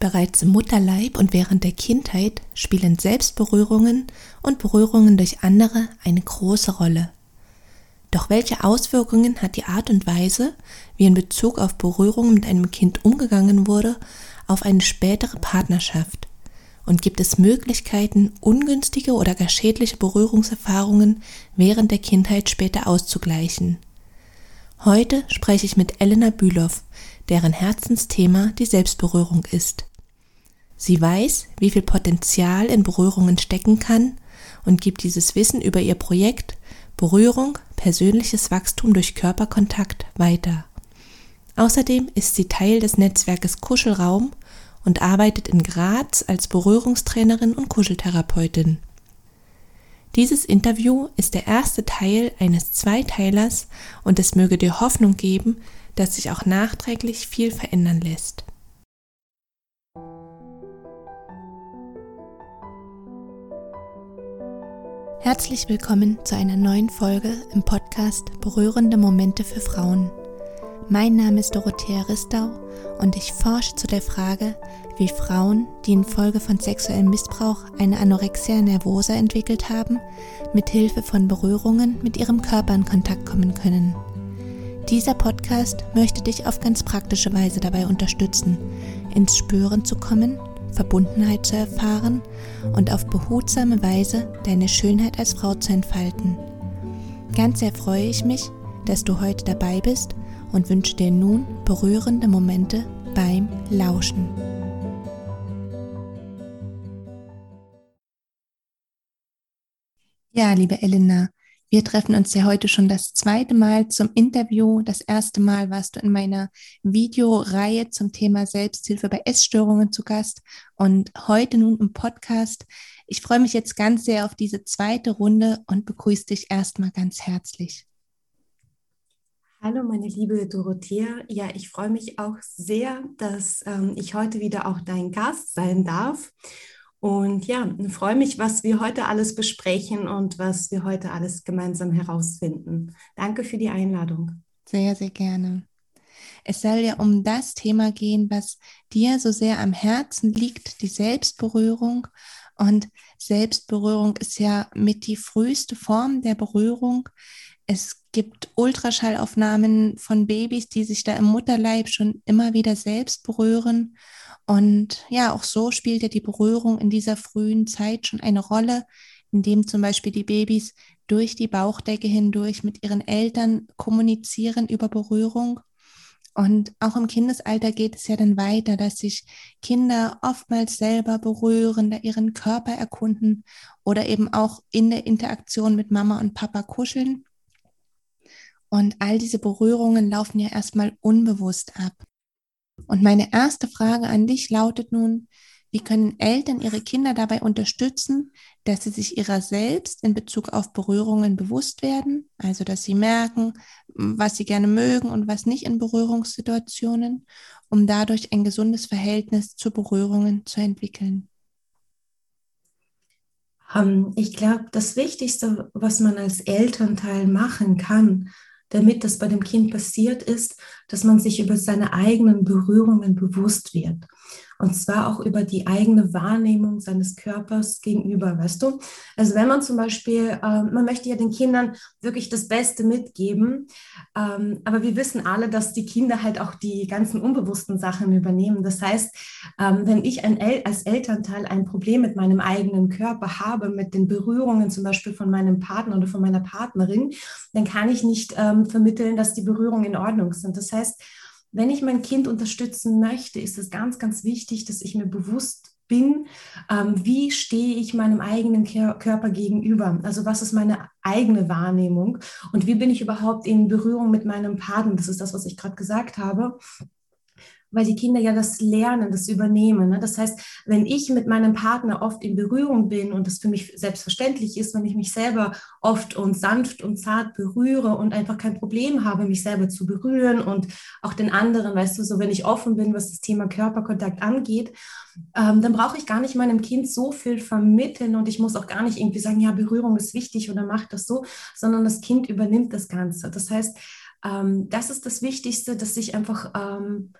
Bereits im Mutterleib und während der Kindheit spielen Selbstberührungen und Berührungen durch andere eine große Rolle. Doch welche Auswirkungen hat die Art und Weise, wie in Bezug auf Berührungen mit einem Kind umgegangen wurde, auf eine spätere Partnerschaft? Und gibt es Möglichkeiten, ungünstige oder gar schädliche Berührungserfahrungen während der Kindheit später auszugleichen? Heute spreche ich mit Elena Bülow, deren Herzensthema die Selbstberührung ist. Sie weiß, wie viel Potenzial in Berührungen stecken kann und gibt dieses Wissen über ihr Projekt Berührung, persönliches Wachstum durch Körperkontakt weiter. Außerdem ist sie Teil des Netzwerkes Kuschelraum und arbeitet in Graz als Berührungstrainerin und Kuscheltherapeutin. Dieses Interview ist der erste Teil eines Zweiteilers und es möge dir Hoffnung geben, dass sich auch nachträglich viel verändern lässt. Herzlich willkommen zu einer neuen Folge im Podcast Berührende Momente für Frauen. Mein Name ist Dorothea Ristau und ich forsche zu der Frage, wie Frauen, die infolge von sexuellem Missbrauch eine Anorexia nervosa entwickelt haben, mit Hilfe von Berührungen mit ihrem Körper in Kontakt kommen können. Dieser Podcast möchte dich auf ganz praktische Weise dabei unterstützen, ins Spüren zu kommen Verbundenheit zu erfahren und auf behutsame Weise deine Schönheit als Frau zu entfalten. Ganz sehr freue ich mich, dass du heute dabei bist und wünsche dir nun berührende Momente beim Lauschen. Ja, liebe Elena, wir treffen uns ja heute schon das zweite Mal zum Interview. Das erste Mal warst du in meiner Videoreihe zum Thema Selbsthilfe bei Essstörungen zu Gast und heute nun im Podcast. Ich freue mich jetzt ganz sehr auf diese zweite Runde und begrüße dich erstmal ganz herzlich. Hallo, meine liebe Dorothea. Ja, ich freue mich auch sehr, dass ähm, ich heute wieder auch dein Gast sein darf. Und ja, freue mich, was wir heute alles besprechen und was wir heute alles gemeinsam herausfinden. Danke für die Einladung. Sehr, sehr gerne. Es soll ja um das Thema gehen, was dir so sehr am Herzen liegt, die Selbstberührung. Und Selbstberührung ist ja mit die früheste Form der Berührung. Es gibt Ultraschallaufnahmen von Babys, die sich da im Mutterleib schon immer wieder selbst berühren. Und ja, auch so spielt ja die Berührung in dieser frühen Zeit schon eine Rolle, indem zum Beispiel die Babys durch die Bauchdecke hindurch mit ihren Eltern kommunizieren über Berührung. Und auch im Kindesalter geht es ja dann weiter, dass sich Kinder oftmals selber berühren, da ihren Körper erkunden oder eben auch in der Interaktion mit Mama und Papa kuscheln. Und all diese Berührungen laufen ja erstmal unbewusst ab. Und meine erste Frage an dich lautet nun, wie können Eltern ihre Kinder dabei unterstützen, dass sie sich ihrer selbst in Bezug auf Berührungen bewusst werden, also dass sie merken, was sie gerne mögen und was nicht in Berührungssituationen, um dadurch ein gesundes Verhältnis zu Berührungen zu entwickeln? Ähm, ich glaube, das Wichtigste, was man als Elternteil machen kann, damit das bei dem Kind passiert ist, dass man sich über seine eigenen Berührungen bewusst wird. Und zwar auch über die eigene Wahrnehmung seines Körpers gegenüber, weißt du? Also wenn man zum Beispiel, äh, man möchte ja den Kindern wirklich das Beste mitgeben, ähm, aber wir wissen alle, dass die Kinder halt auch die ganzen unbewussten Sachen übernehmen. Das heißt, ähm, wenn ich El als Elternteil ein Problem mit meinem eigenen Körper habe, mit den Berührungen zum Beispiel von meinem Partner oder von meiner Partnerin, dann kann ich nicht ähm, vermitteln, dass die Berührungen in Ordnung sind. Das heißt, wenn ich mein Kind unterstützen möchte, ist es ganz, ganz wichtig, dass ich mir bewusst bin, ähm, wie stehe ich meinem eigenen Körper gegenüber? Also was ist meine eigene Wahrnehmung und wie bin ich überhaupt in Berührung mit meinem Partner? Das ist das, was ich gerade gesagt habe weil die Kinder ja das lernen, das übernehmen. Ne? Das heißt, wenn ich mit meinem Partner oft in Berührung bin und das für mich selbstverständlich ist, wenn ich mich selber oft und sanft und zart berühre und einfach kein Problem habe, mich selber zu berühren und auch den anderen, weißt du, so wenn ich offen bin, was das Thema Körperkontakt angeht, ähm, dann brauche ich gar nicht meinem Kind so viel vermitteln und ich muss auch gar nicht irgendwie sagen, ja, Berührung ist wichtig oder macht das so, sondern das Kind übernimmt das Ganze. Das heißt, ähm, das ist das Wichtigste, dass ich einfach ähm,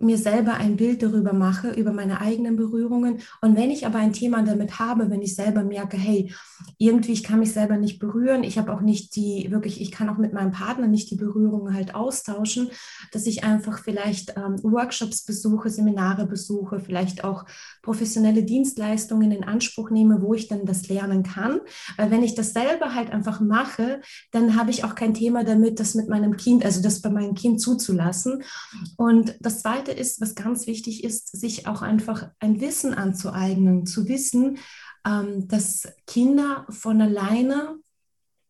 mir selber ein Bild darüber mache, über meine eigenen Berührungen. Und wenn ich aber ein Thema damit habe, wenn ich selber merke, hey, irgendwie, ich kann mich selber nicht berühren, ich habe auch nicht die, wirklich, ich kann auch mit meinem Partner nicht die Berührungen halt austauschen, dass ich einfach vielleicht ähm, Workshops besuche, Seminare besuche, vielleicht auch professionelle Dienstleistungen in Anspruch nehme, wo ich dann das lernen kann. Weil wenn ich das selber halt einfach mache, dann habe ich auch kein Thema damit, das mit meinem Kind, also das bei meinem Kind zuzulassen. Und das Zweite, Zweite ist, was ganz wichtig ist, sich auch einfach ein Wissen anzueignen, zu wissen, ähm, dass Kinder von alleine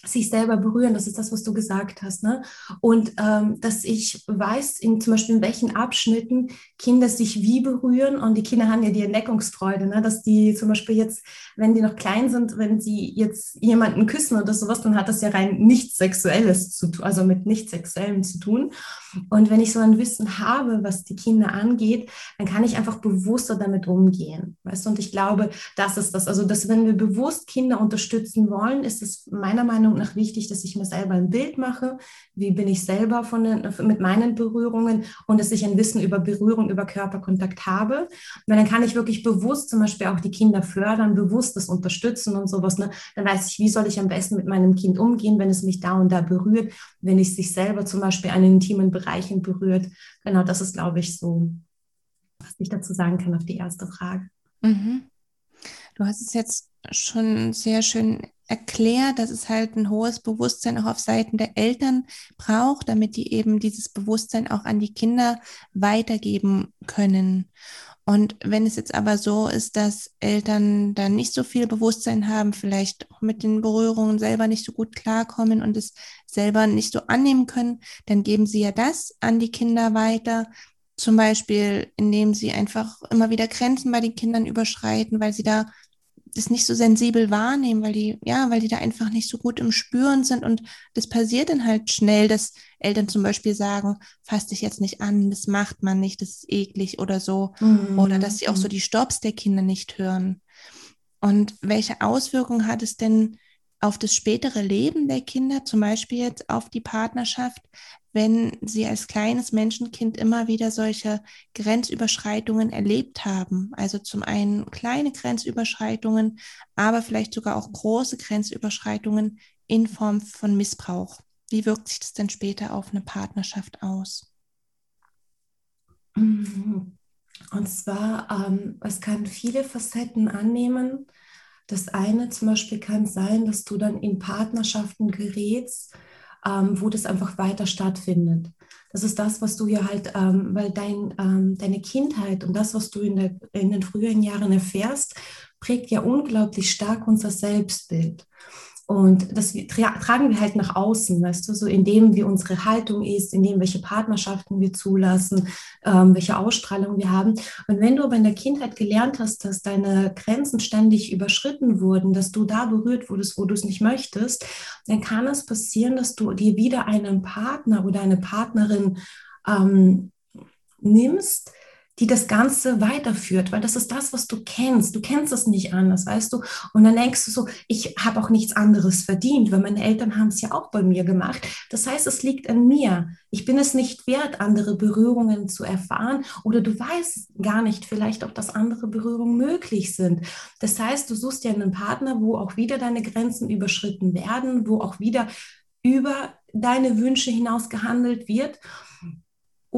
sich selber berühren, das ist das, was du gesagt hast. Ne? Und ähm, dass ich weiß, in, zum Beispiel in welchen Abschnitten Kinder sich wie berühren. Und die Kinder haben ja die Entdeckungsfreude, ne? dass die zum Beispiel jetzt, wenn die noch klein sind, wenn sie jetzt jemanden küssen oder sowas, dann hat das ja rein nichts Sexuelles zu tun, also mit nichts Sexuellem zu tun. Und wenn ich so ein Wissen habe, was die Kinder angeht, dann kann ich einfach bewusster damit umgehen. Weißt du? Und ich glaube, das ist das. Also, dass wenn wir bewusst Kinder unterstützen wollen, ist es meiner Meinung nach wichtig, dass ich mir selber ein Bild mache. Wie bin ich selber von den, mit meinen Berührungen und dass ich ein Wissen über Berührung, über Körperkontakt habe. Weil dann kann ich wirklich bewusst zum Beispiel auch die Kinder fördern, bewusst das unterstützen und sowas. Ne? Dann weiß ich, wie soll ich am besten mit meinem Kind umgehen, wenn es mich da und da berührt, wenn ich sich selber zum Beispiel einen intimen Bereichen berührt. Genau, das ist, glaube ich, so, was ich dazu sagen kann auf die erste Frage. Mhm. Du hast es jetzt schon sehr schön erklärt, dass es halt ein hohes Bewusstsein auch auf Seiten der Eltern braucht, damit die eben dieses Bewusstsein auch an die Kinder weitergeben können. Und wenn es jetzt aber so ist, dass Eltern dann nicht so viel Bewusstsein haben, vielleicht auch mit den Berührungen selber nicht so gut klarkommen und es selber nicht so annehmen können, dann geben sie ja das an die Kinder weiter. Zum Beispiel, indem sie einfach immer wieder Grenzen bei den Kindern überschreiten, weil sie da das nicht so sensibel wahrnehmen, weil die, ja, weil die da einfach nicht so gut im Spüren sind. Und das passiert dann halt schnell, dass Eltern zum Beispiel sagen, fass dich jetzt nicht an, das macht man nicht, das ist eklig oder so. Mhm. Oder dass sie auch so mhm. die Stops der Kinder nicht hören. Und welche Auswirkungen hat es denn auf das spätere Leben der Kinder, zum Beispiel jetzt auf die Partnerschaft, wenn sie als kleines Menschenkind immer wieder solche Grenzüberschreitungen erlebt haben. Also zum einen kleine Grenzüberschreitungen, aber vielleicht sogar auch große Grenzüberschreitungen in Form von Missbrauch. Wie wirkt sich das denn später auf eine Partnerschaft aus? Und zwar, ähm, es kann viele Facetten annehmen. Das eine zum Beispiel kann sein, dass du dann in Partnerschaften gerätst, ähm, wo das einfach weiter stattfindet. Das ist das, was du ja halt, ähm, weil dein, ähm, deine Kindheit und das, was du in, der, in den früheren Jahren erfährst, prägt ja unglaublich stark unser Selbstbild. Und das tra tragen wir halt nach außen, weißt du, so indem wie unsere Haltung ist, indem welche Partnerschaften wir zulassen, ähm, welche Ausstrahlung wir haben. Und wenn du aber in der Kindheit gelernt hast, dass deine Grenzen ständig überschritten wurden, dass du da berührt wurdest, wo du es nicht möchtest, dann kann es passieren, dass du dir wieder einen Partner oder eine Partnerin ähm, nimmst, die das Ganze weiterführt, weil das ist das, was du kennst. Du kennst es nicht anders, weißt du? Und dann denkst du so, ich habe auch nichts anderes verdient, weil meine Eltern haben es ja auch bei mir gemacht. Das heißt, es liegt an mir. Ich bin es nicht wert, andere Berührungen zu erfahren oder du weißt gar nicht vielleicht, ob das andere Berührungen möglich sind. Das heißt, du suchst ja einen Partner, wo auch wieder deine Grenzen überschritten werden, wo auch wieder über deine Wünsche hinaus gehandelt wird.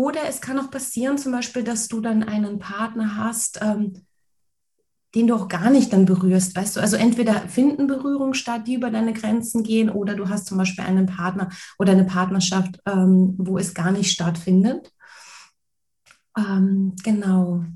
Oder es kann auch passieren, zum Beispiel, dass du dann einen Partner hast, ähm, den du auch gar nicht dann berührst, weißt du? Also entweder finden Berührungen statt, die über deine Grenzen gehen, oder du hast zum Beispiel einen Partner oder eine Partnerschaft, ähm, wo es gar nicht stattfindet. Ähm, genau.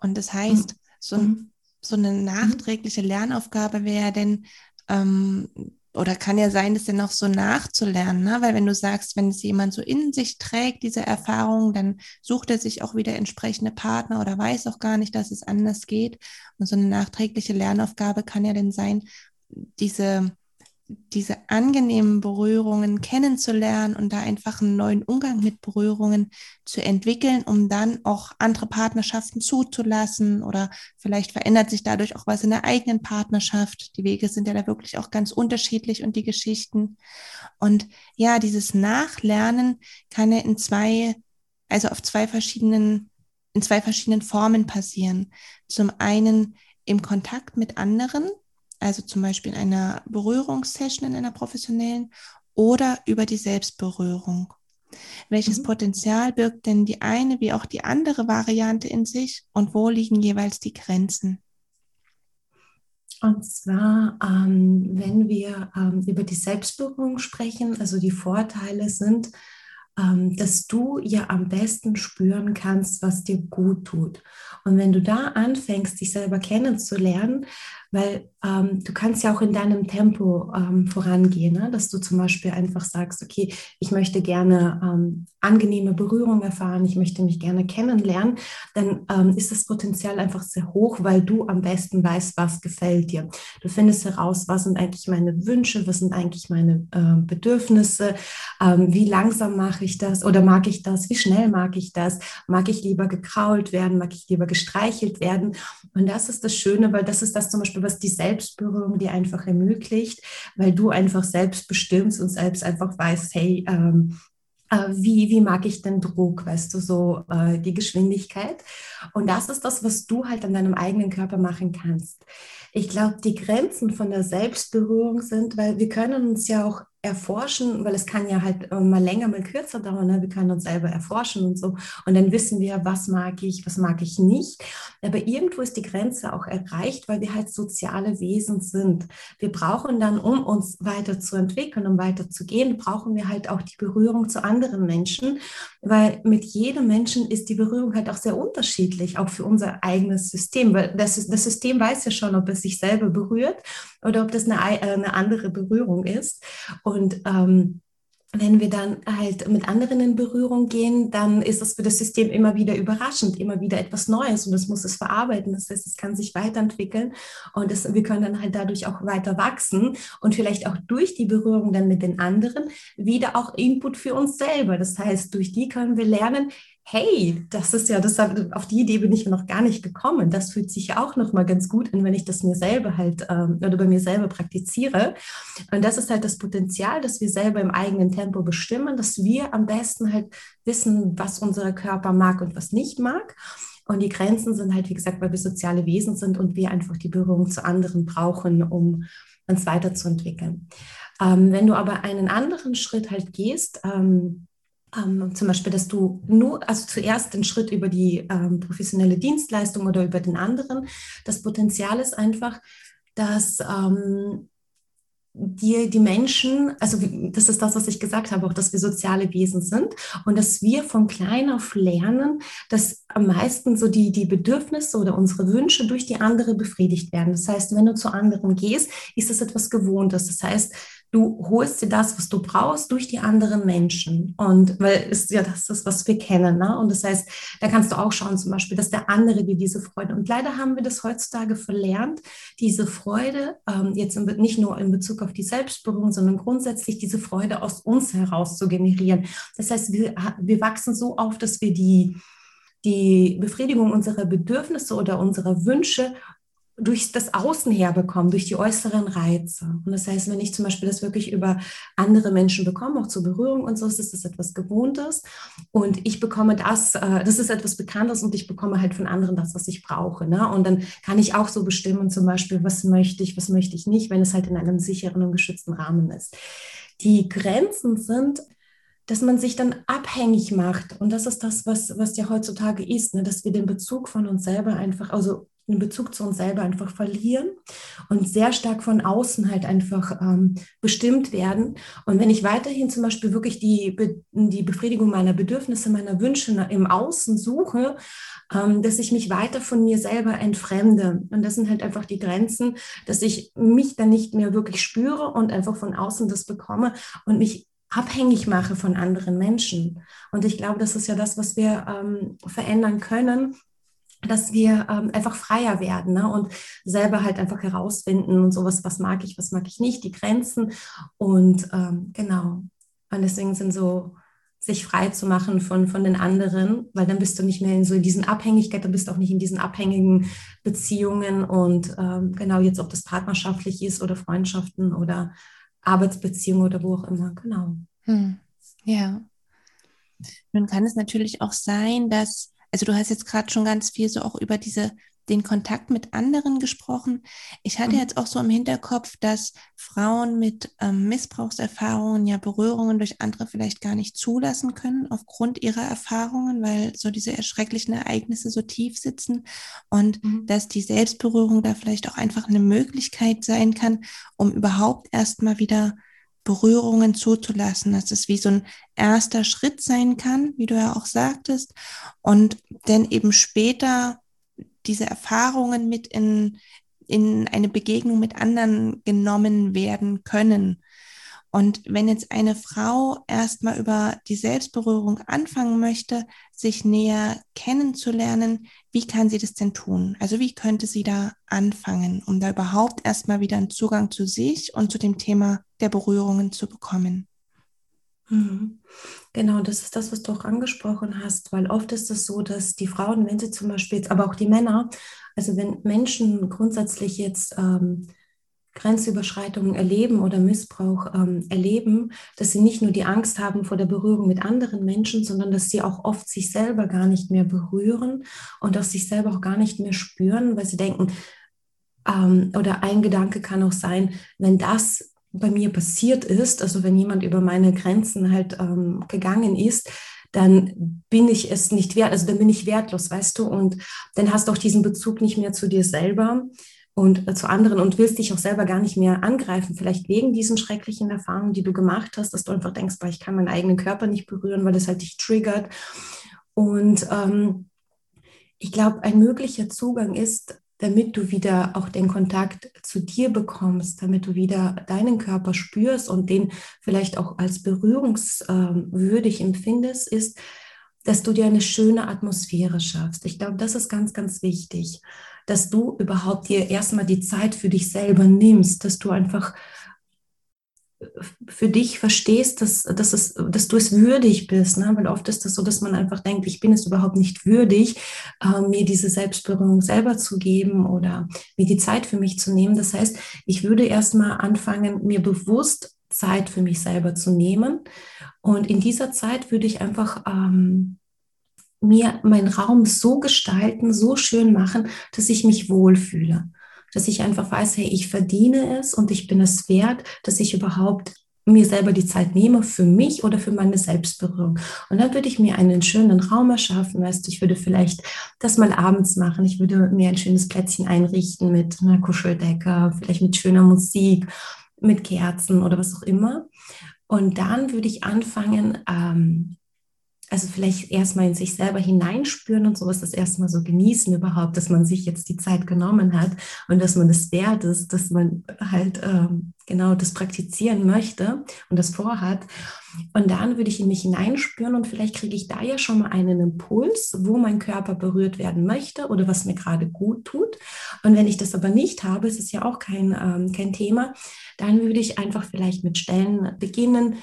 Und das heißt, so, mhm. so eine nachträgliche Lernaufgabe wäre denn, ähm, oder kann ja sein, das dann auch so nachzulernen, ne? weil wenn du sagst, wenn es jemand so in sich trägt, diese Erfahrung, dann sucht er sich auch wieder entsprechende Partner oder weiß auch gar nicht, dass es anders geht. Und so eine nachträgliche Lernaufgabe kann ja dann sein, diese diese angenehmen Berührungen kennenzulernen und da einfach einen neuen Umgang mit Berührungen zu entwickeln, um dann auch andere Partnerschaften zuzulassen oder vielleicht verändert sich dadurch auch was in der eigenen Partnerschaft. Die Wege sind ja da wirklich auch ganz unterschiedlich und die Geschichten. Und ja, dieses Nachlernen kann ja in zwei also auf zwei verschiedenen, in zwei verschiedenen Formen passieren. Zum einen im Kontakt mit anderen, also zum Beispiel in einer Berührungssession, in einer professionellen, oder über die Selbstberührung. Welches mhm. Potenzial birgt denn die eine wie auch die andere Variante in sich und wo liegen jeweils die Grenzen? Und zwar, ähm, wenn wir ähm, über die Selbstberührung sprechen, also die Vorteile sind, ähm, dass du ja am besten spüren kannst, was dir gut tut. Und wenn du da anfängst, dich selber kennenzulernen, weil ähm, du kannst ja auch in deinem Tempo ähm, vorangehen, ne? dass du zum Beispiel einfach sagst, okay, ich möchte gerne ähm, angenehme Berührung erfahren, ich möchte mich gerne kennenlernen, dann ähm, ist das Potenzial einfach sehr hoch, weil du am besten weißt, was gefällt dir. Du findest heraus, was sind eigentlich meine Wünsche, was sind eigentlich meine äh, Bedürfnisse, ähm, wie langsam mache ich das oder mag ich das, wie schnell mag ich das, mag ich lieber gekrault werden, mag ich lieber gestreichelt werden. Und das ist das Schöne, weil das ist das zum Beispiel, was die Selbstberührung dir einfach ermöglicht, weil du einfach selbst bestimmst und selbst einfach weißt, hey, ähm, äh, wie, wie mag ich den Druck, weißt du, so äh, die Geschwindigkeit. Und das ist das, was du halt an deinem eigenen Körper machen kannst. Ich glaube, die Grenzen von der Selbstberührung sind, weil wir können uns ja auch erforschen, weil es kann ja halt äh, mal länger, mal kürzer dauern. Ne? Wir können uns selber erforschen und so. Und dann wissen wir, was mag ich, was mag ich nicht. Aber irgendwo ist die Grenze auch erreicht, weil wir halt soziale Wesen sind. Wir brauchen dann, um uns weiterzuentwickeln, um weiterzugehen, brauchen wir halt auch die Berührung zu anderen Menschen, weil mit jedem Menschen ist die Berührung halt auch sehr unterschiedlich, auch für unser eigenes System. Weil das, das System weiß ja schon, ob es sich selber berührt oder ob das eine, eine andere Berührung ist. Und ähm, wenn wir dann halt mit anderen in Berührung gehen, dann ist das für das System immer wieder überraschend, immer wieder etwas Neues und das muss es verarbeiten. Das heißt, es kann sich weiterentwickeln und das, wir können dann halt dadurch auch weiter wachsen und vielleicht auch durch die Berührung dann mit den anderen wieder auch Input für uns selber. Das heißt, durch die können wir lernen, hey, das ist ja, das, auf die Idee bin ich noch gar nicht gekommen. Das fühlt sich ja auch noch mal ganz gut an, wenn ich das mir selber halt ähm, oder bei mir selber praktiziere. Und das ist halt das Potenzial, dass wir selber im eigenen Tempo bestimmen, dass wir am besten halt wissen, was unser Körper mag und was nicht mag. Und die Grenzen sind halt, wie gesagt, weil wir soziale Wesen sind und wir einfach die Berührung zu anderen brauchen, um uns weiterzuentwickeln. Ähm, wenn du aber einen anderen Schritt halt gehst, ähm, ähm, zum Beispiel, dass du nur, also zuerst den Schritt über die ähm, professionelle Dienstleistung oder über den anderen. Das Potenzial ist einfach, dass ähm, dir die Menschen, also das ist das, was ich gesagt habe, auch, dass wir soziale Wesen sind und dass wir von klein auf lernen, dass am meisten so die, die Bedürfnisse oder unsere Wünsche durch die andere befriedigt werden. Das heißt, wenn du zu anderen gehst, ist das etwas Gewohntes. Das heißt, du holst dir das, was du brauchst, durch die anderen Menschen. Und weil es ja das ist, was wir kennen. Ne? Und das heißt, da kannst du auch schauen, zum Beispiel, dass der andere dir diese Freude. Und leider haben wir das heutzutage verlernt, diese Freude, ähm, jetzt in, nicht nur in Bezug auf die Selbstberührung, sondern grundsätzlich diese Freude aus uns heraus zu generieren. Das heißt, wir, wir wachsen so auf, dass wir die die Befriedigung unserer Bedürfnisse oder unserer Wünsche durch das Außen herbekommen, durch die äußeren Reize. Und das heißt, wenn ich zum Beispiel das wirklich über andere Menschen bekomme, auch zur Berührung und so, ist das etwas Gewohntes. Und ich bekomme das, äh, das ist etwas Bekanntes und ich bekomme halt von anderen das, was ich brauche. Ne? Und dann kann ich auch so bestimmen, zum Beispiel, was möchte ich, was möchte ich nicht, wenn es halt in einem sicheren und geschützten Rahmen ist. Die Grenzen sind, dass man sich dann abhängig macht. Und das ist das, was, was ja heutzutage ist, ne? dass wir den Bezug von uns selber einfach, also den Bezug zu uns selber einfach verlieren und sehr stark von außen halt einfach ähm, bestimmt werden. Und wenn ich weiterhin zum Beispiel wirklich die, die Befriedigung meiner Bedürfnisse, meiner Wünsche im Außen suche, ähm, dass ich mich weiter von mir selber entfremde. Und das sind halt einfach die Grenzen, dass ich mich dann nicht mehr wirklich spüre und einfach von außen das bekomme und mich abhängig mache von anderen Menschen. Und ich glaube, das ist ja das, was wir ähm, verändern können, dass wir ähm, einfach freier werden ne? und selber halt einfach herausfinden und sowas, was mag ich, was mag ich nicht, die Grenzen. Und ähm, genau. Und deswegen sind so, sich frei zu machen von, von den anderen, weil dann bist du nicht mehr in so diesen Abhängigkeit, dann bist du auch nicht in diesen abhängigen Beziehungen und ähm, genau jetzt, ob das partnerschaftlich ist oder Freundschaften oder Arbeitsbeziehungen oder wo auch immer, genau. Hm. Ja. Nun kann es natürlich auch sein, dass, also du hast jetzt gerade schon ganz viel so auch über diese den Kontakt mit anderen gesprochen. Ich hatte mhm. jetzt auch so im Hinterkopf, dass Frauen mit ähm, Missbrauchserfahrungen ja Berührungen durch andere vielleicht gar nicht zulassen können aufgrund ihrer Erfahrungen, weil so diese erschrecklichen Ereignisse so tief sitzen und mhm. dass die Selbstberührung da vielleicht auch einfach eine Möglichkeit sein kann, um überhaupt erstmal wieder Berührungen zuzulassen, dass es wie so ein erster Schritt sein kann, wie du ja auch sagtest, und dann eben später diese Erfahrungen mit in, in eine Begegnung mit anderen genommen werden können. Und wenn jetzt eine Frau erstmal über die Selbstberührung anfangen möchte, sich näher kennenzulernen, wie kann sie das denn tun? Also wie könnte sie da anfangen, um da überhaupt erstmal wieder einen Zugang zu sich und zu dem Thema der Berührungen zu bekommen? Mhm. Genau, das ist das, was du auch angesprochen hast, weil oft ist es so, dass die Frauen, wenn sie zum Beispiel, aber auch die Männer, also wenn Menschen grundsätzlich jetzt ähm, Grenzüberschreitungen erleben oder Missbrauch ähm, erleben, dass sie nicht nur die Angst haben vor der Berührung mit anderen Menschen, sondern dass sie auch oft sich selber gar nicht mehr berühren und auch sich selber auch gar nicht mehr spüren, weil sie denken, ähm, oder ein Gedanke kann auch sein, wenn das bei mir passiert ist, also wenn jemand über meine Grenzen halt ähm, gegangen ist, dann bin ich es nicht wert, also dann bin ich wertlos, weißt du, und dann hast du auch diesen Bezug nicht mehr zu dir selber und äh, zu anderen und willst dich auch selber gar nicht mehr angreifen, vielleicht wegen diesen schrecklichen Erfahrungen, die du gemacht hast, dass du einfach denkst, boah, ich kann meinen eigenen Körper nicht berühren, weil das halt dich triggert. Und ähm, ich glaube, ein möglicher Zugang ist, damit du wieder auch den Kontakt zu dir bekommst, damit du wieder deinen Körper spürst und den vielleicht auch als berührungswürdig empfindest, ist, dass du dir eine schöne Atmosphäre schaffst. Ich glaube, das ist ganz, ganz wichtig, dass du überhaupt dir erstmal die Zeit für dich selber nimmst, dass du einfach für dich verstehst, dass, dass, es, dass du es würdig bist. Ne? Weil oft ist das so, dass man einfach denkt, ich bin es überhaupt nicht würdig, äh, mir diese Selbstberührung selber zu geben oder mir die Zeit für mich zu nehmen. Das heißt, ich würde erstmal anfangen, mir bewusst Zeit für mich selber zu nehmen. Und in dieser Zeit würde ich einfach ähm, mir meinen Raum so gestalten, so schön machen, dass ich mich wohlfühle dass ich einfach weiß, hey, ich verdiene es und ich bin es wert, dass ich überhaupt mir selber die Zeit nehme für mich oder für meine Selbstberührung. Und dann würde ich mir einen schönen Raum erschaffen, weißt du, ich würde vielleicht das mal abends machen. Ich würde mir ein schönes Plätzchen einrichten mit einer Kuscheldecke, vielleicht mit schöner Musik, mit Kerzen oder was auch immer. Und dann würde ich anfangen, ähm, also vielleicht erstmal in sich selber hineinspüren und sowas, das erstmal so genießen überhaupt, dass man sich jetzt die Zeit genommen hat und dass man das wert ist, dass man halt ähm, genau das praktizieren möchte und das vorhat. Und dann würde ich in mich hineinspüren und vielleicht kriege ich da ja schon mal einen Impuls, wo mein Körper berührt werden möchte oder was mir gerade gut tut. Und wenn ich das aber nicht habe, ist es ja auch kein, ähm, kein Thema, dann würde ich einfach vielleicht mit Stellen beginnen,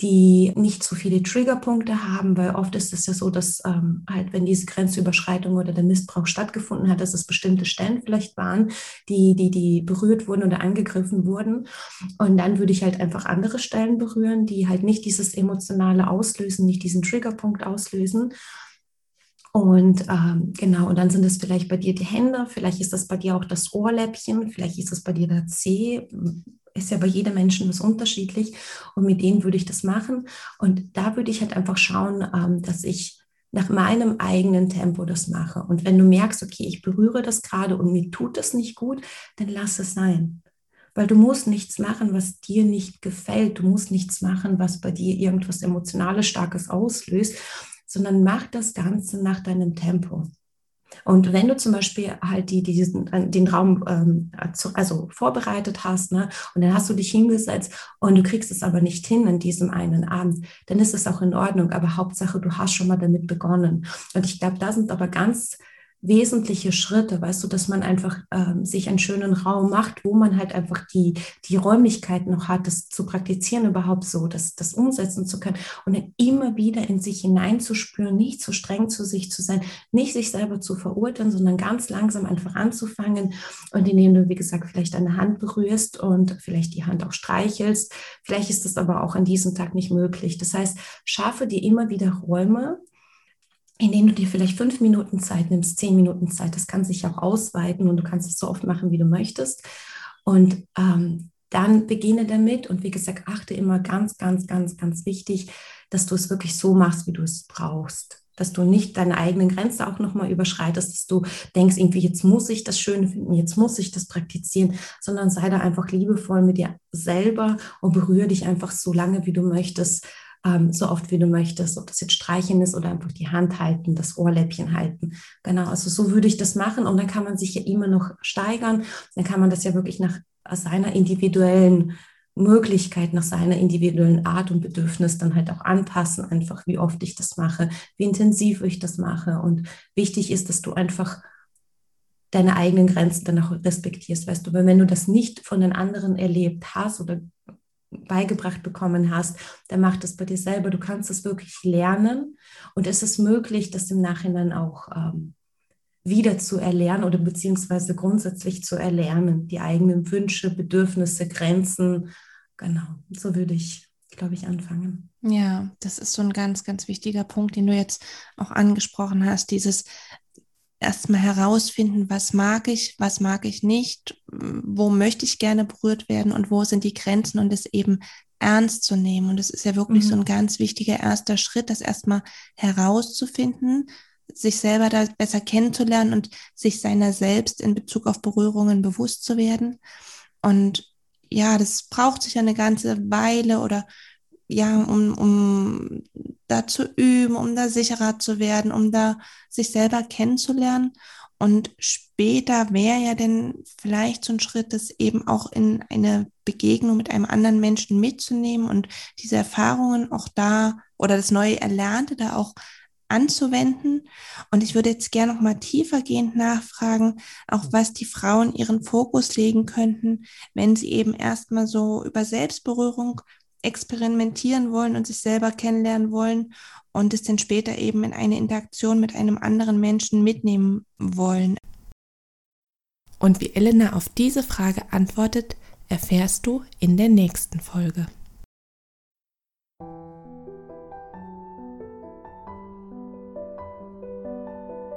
die nicht so viele Triggerpunkte haben, weil oft ist es ja so, dass ähm, halt, wenn diese Grenzüberschreitung oder der Missbrauch stattgefunden hat, dass es bestimmte Stellen vielleicht waren, die, die, die berührt wurden oder angegriffen wurden. Und dann würde ich halt einfach andere Stellen berühren, die halt nicht dieses emotionale auslösen, nicht diesen Triggerpunkt auslösen. Und ähm, genau, und dann sind es vielleicht bei dir die Hände, vielleicht ist das bei dir auch das Ohrläppchen, vielleicht ist das bei dir der Zeh, ist ja bei jedem Menschen was unterschiedlich und mit denen würde ich das machen. Und da würde ich halt einfach schauen, ähm, dass ich nach meinem eigenen Tempo das mache. Und wenn du merkst, okay, ich berühre das gerade und mir tut das nicht gut, dann lass es sein. Weil du musst nichts machen, was dir nicht gefällt. Du musst nichts machen, was bei dir irgendwas Emotionales, Starkes auslöst, sondern mach das Ganze nach deinem Tempo. Und wenn du zum Beispiel halt die, diesen, äh, den Raum ähm, also vorbereitet hast, ne, und dann hast du dich hingesetzt und du kriegst es aber nicht hin an diesem einen Abend, dann ist es auch in Ordnung. Aber Hauptsache, du hast schon mal damit begonnen. Und ich glaube, da sind aber ganz wesentliche Schritte, weißt du, dass man einfach ähm, sich einen schönen Raum macht, wo man halt einfach die, die Räumlichkeit noch hat, das zu praktizieren überhaupt so, das, das umsetzen zu können und dann immer wieder in sich hineinzuspüren, nicht zu streng zu sich zu sein, nicht sich selber zu verurteilen, sondern ganz langsam einfach anzufangen und indem du, wie gesagt, vielleicht eine Hand berührst und vielleicht die Hand auch streichelst, vielleicht ist das aber auch an diesem Tag nicht möglich. Das heißt, schaffe dir immer wieder Räume, indem du dir vielleicht fünf Minuten Zeit nimmst, zehn Minuten Zeit. Das kann sich auch ausweiten und du kannst es so oft machen, wie du möchtest. Und ähm, dann beginne damit und wie gesagt, achte immer ganz, ganz, ganz, ganz wichtig, dass du es wirklich so machst, wie du es brauchst. Dass du nicht deine eigenen Grenzen auch nochmal überschreitest, dass du denkst, irgendwie jetzt muss ich das schön finden, jetzt muss ich das praktizieren, sondern sei da einfach liebevoll mit dir selber und berühre dich einfach so lange, wie du möchtest ähm, so oft wie du möchtest, ob das jetzt Streichen ist oder einfach die Hand halten, das Ohrläppchen halten. Genau, also so würde ich das machen und dann kann man sich ja immer noch steigern. Dann kann man das ja wirklich nach seiner individuellen Möglichkeit, nach seiner individuellen Art und Bedürfnis dann halt auch anpassen, einfach wie oft ich das mache, wie intensiv ich das mache. Und wichtig ist, dass du einfach deine eigenen Grenzen dann auch respektierst, weißt du, weil wenn du das nicht von den anderen erlebt hast oder beigebracht bekommen hast, dann mach das bei dir selber. Du kannst es wirklich lernen und es ist möglich, das im Nachhinein auch ähm, wieder zu erlernen oder beziehungsweise grundsätzlich zu erlernen, die eigenen Wünsche, Bedürfnisse, Grenzen. Genau, so würde ich, glaube ich, anfangen. Ja, das ist so ein ganz, ganz wichtiger Punkt, den du jetzt auch angesprochen hast, dieses erstmal herausfinden, was mag ich, was mag ich nicht, wo möchte ich gerne berührt werden und wo sind die Grenzen und es eben ernst zu nehmen. Und es ist ja wirklich mhm. so ein ganz wichtiger erster Schritt, das erstmal herauszufinden, sich selber da besser kennenzulernen und sich seiner selbst in Bezug auf Berührungen bewusst zu werden. Und ja, das braucht sich eine ganze Weile oder ja, um, um da zu üben, um da sicherer zu werden, um da sich selber kennenzulernen. Und später wäre ja denn vielleicht so ein Schritt, das eben auch in eine Begegnung mit einem anderen Menschen mitzunehmen und diese Erfahrungen auch da oder das neue Erlernte da auch anzuwenden. Und ich würde jetzt gerne noch mal tiefergehend nachfragen, auch was die Frauen ihren Fokus legen könnten, wenn sie eben erstmal so über Selbstberührung experimentieren wollen und sich selber kennenlernen wollen und es dann später eben in eine Interaktion mit einem anderen Menschen mitnehmen wollen. Und wie Elena auf diese Frage antwortet, erfährst du in der nächsten Folge.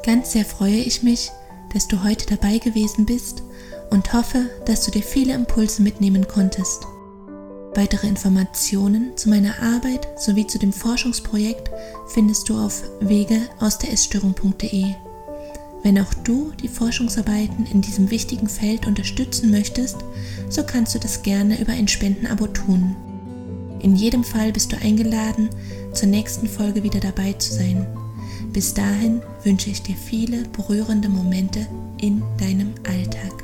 Ganz sehr freue ich mich, dass du heute dabei gewesen bist und hoffe, dass du dir viele Impulse mitnehmen konntest. Weitere Informationen zu meiner Arbeit sowie zu dem Forschungsprojekt findest du auf wege aus der Essstörung.de. Wenn auch du die Forschungsarbeiten in diesem wichtigen Feld unterstützen möchtest, so kannst du das gerne über ein Spendenabo tun. In jedem Fall bist du eingeladen, zur nächsten Folge wieder dabei zu sein. Bis dahin wünsche ich dir viele berührende Momente in deinem Alltag.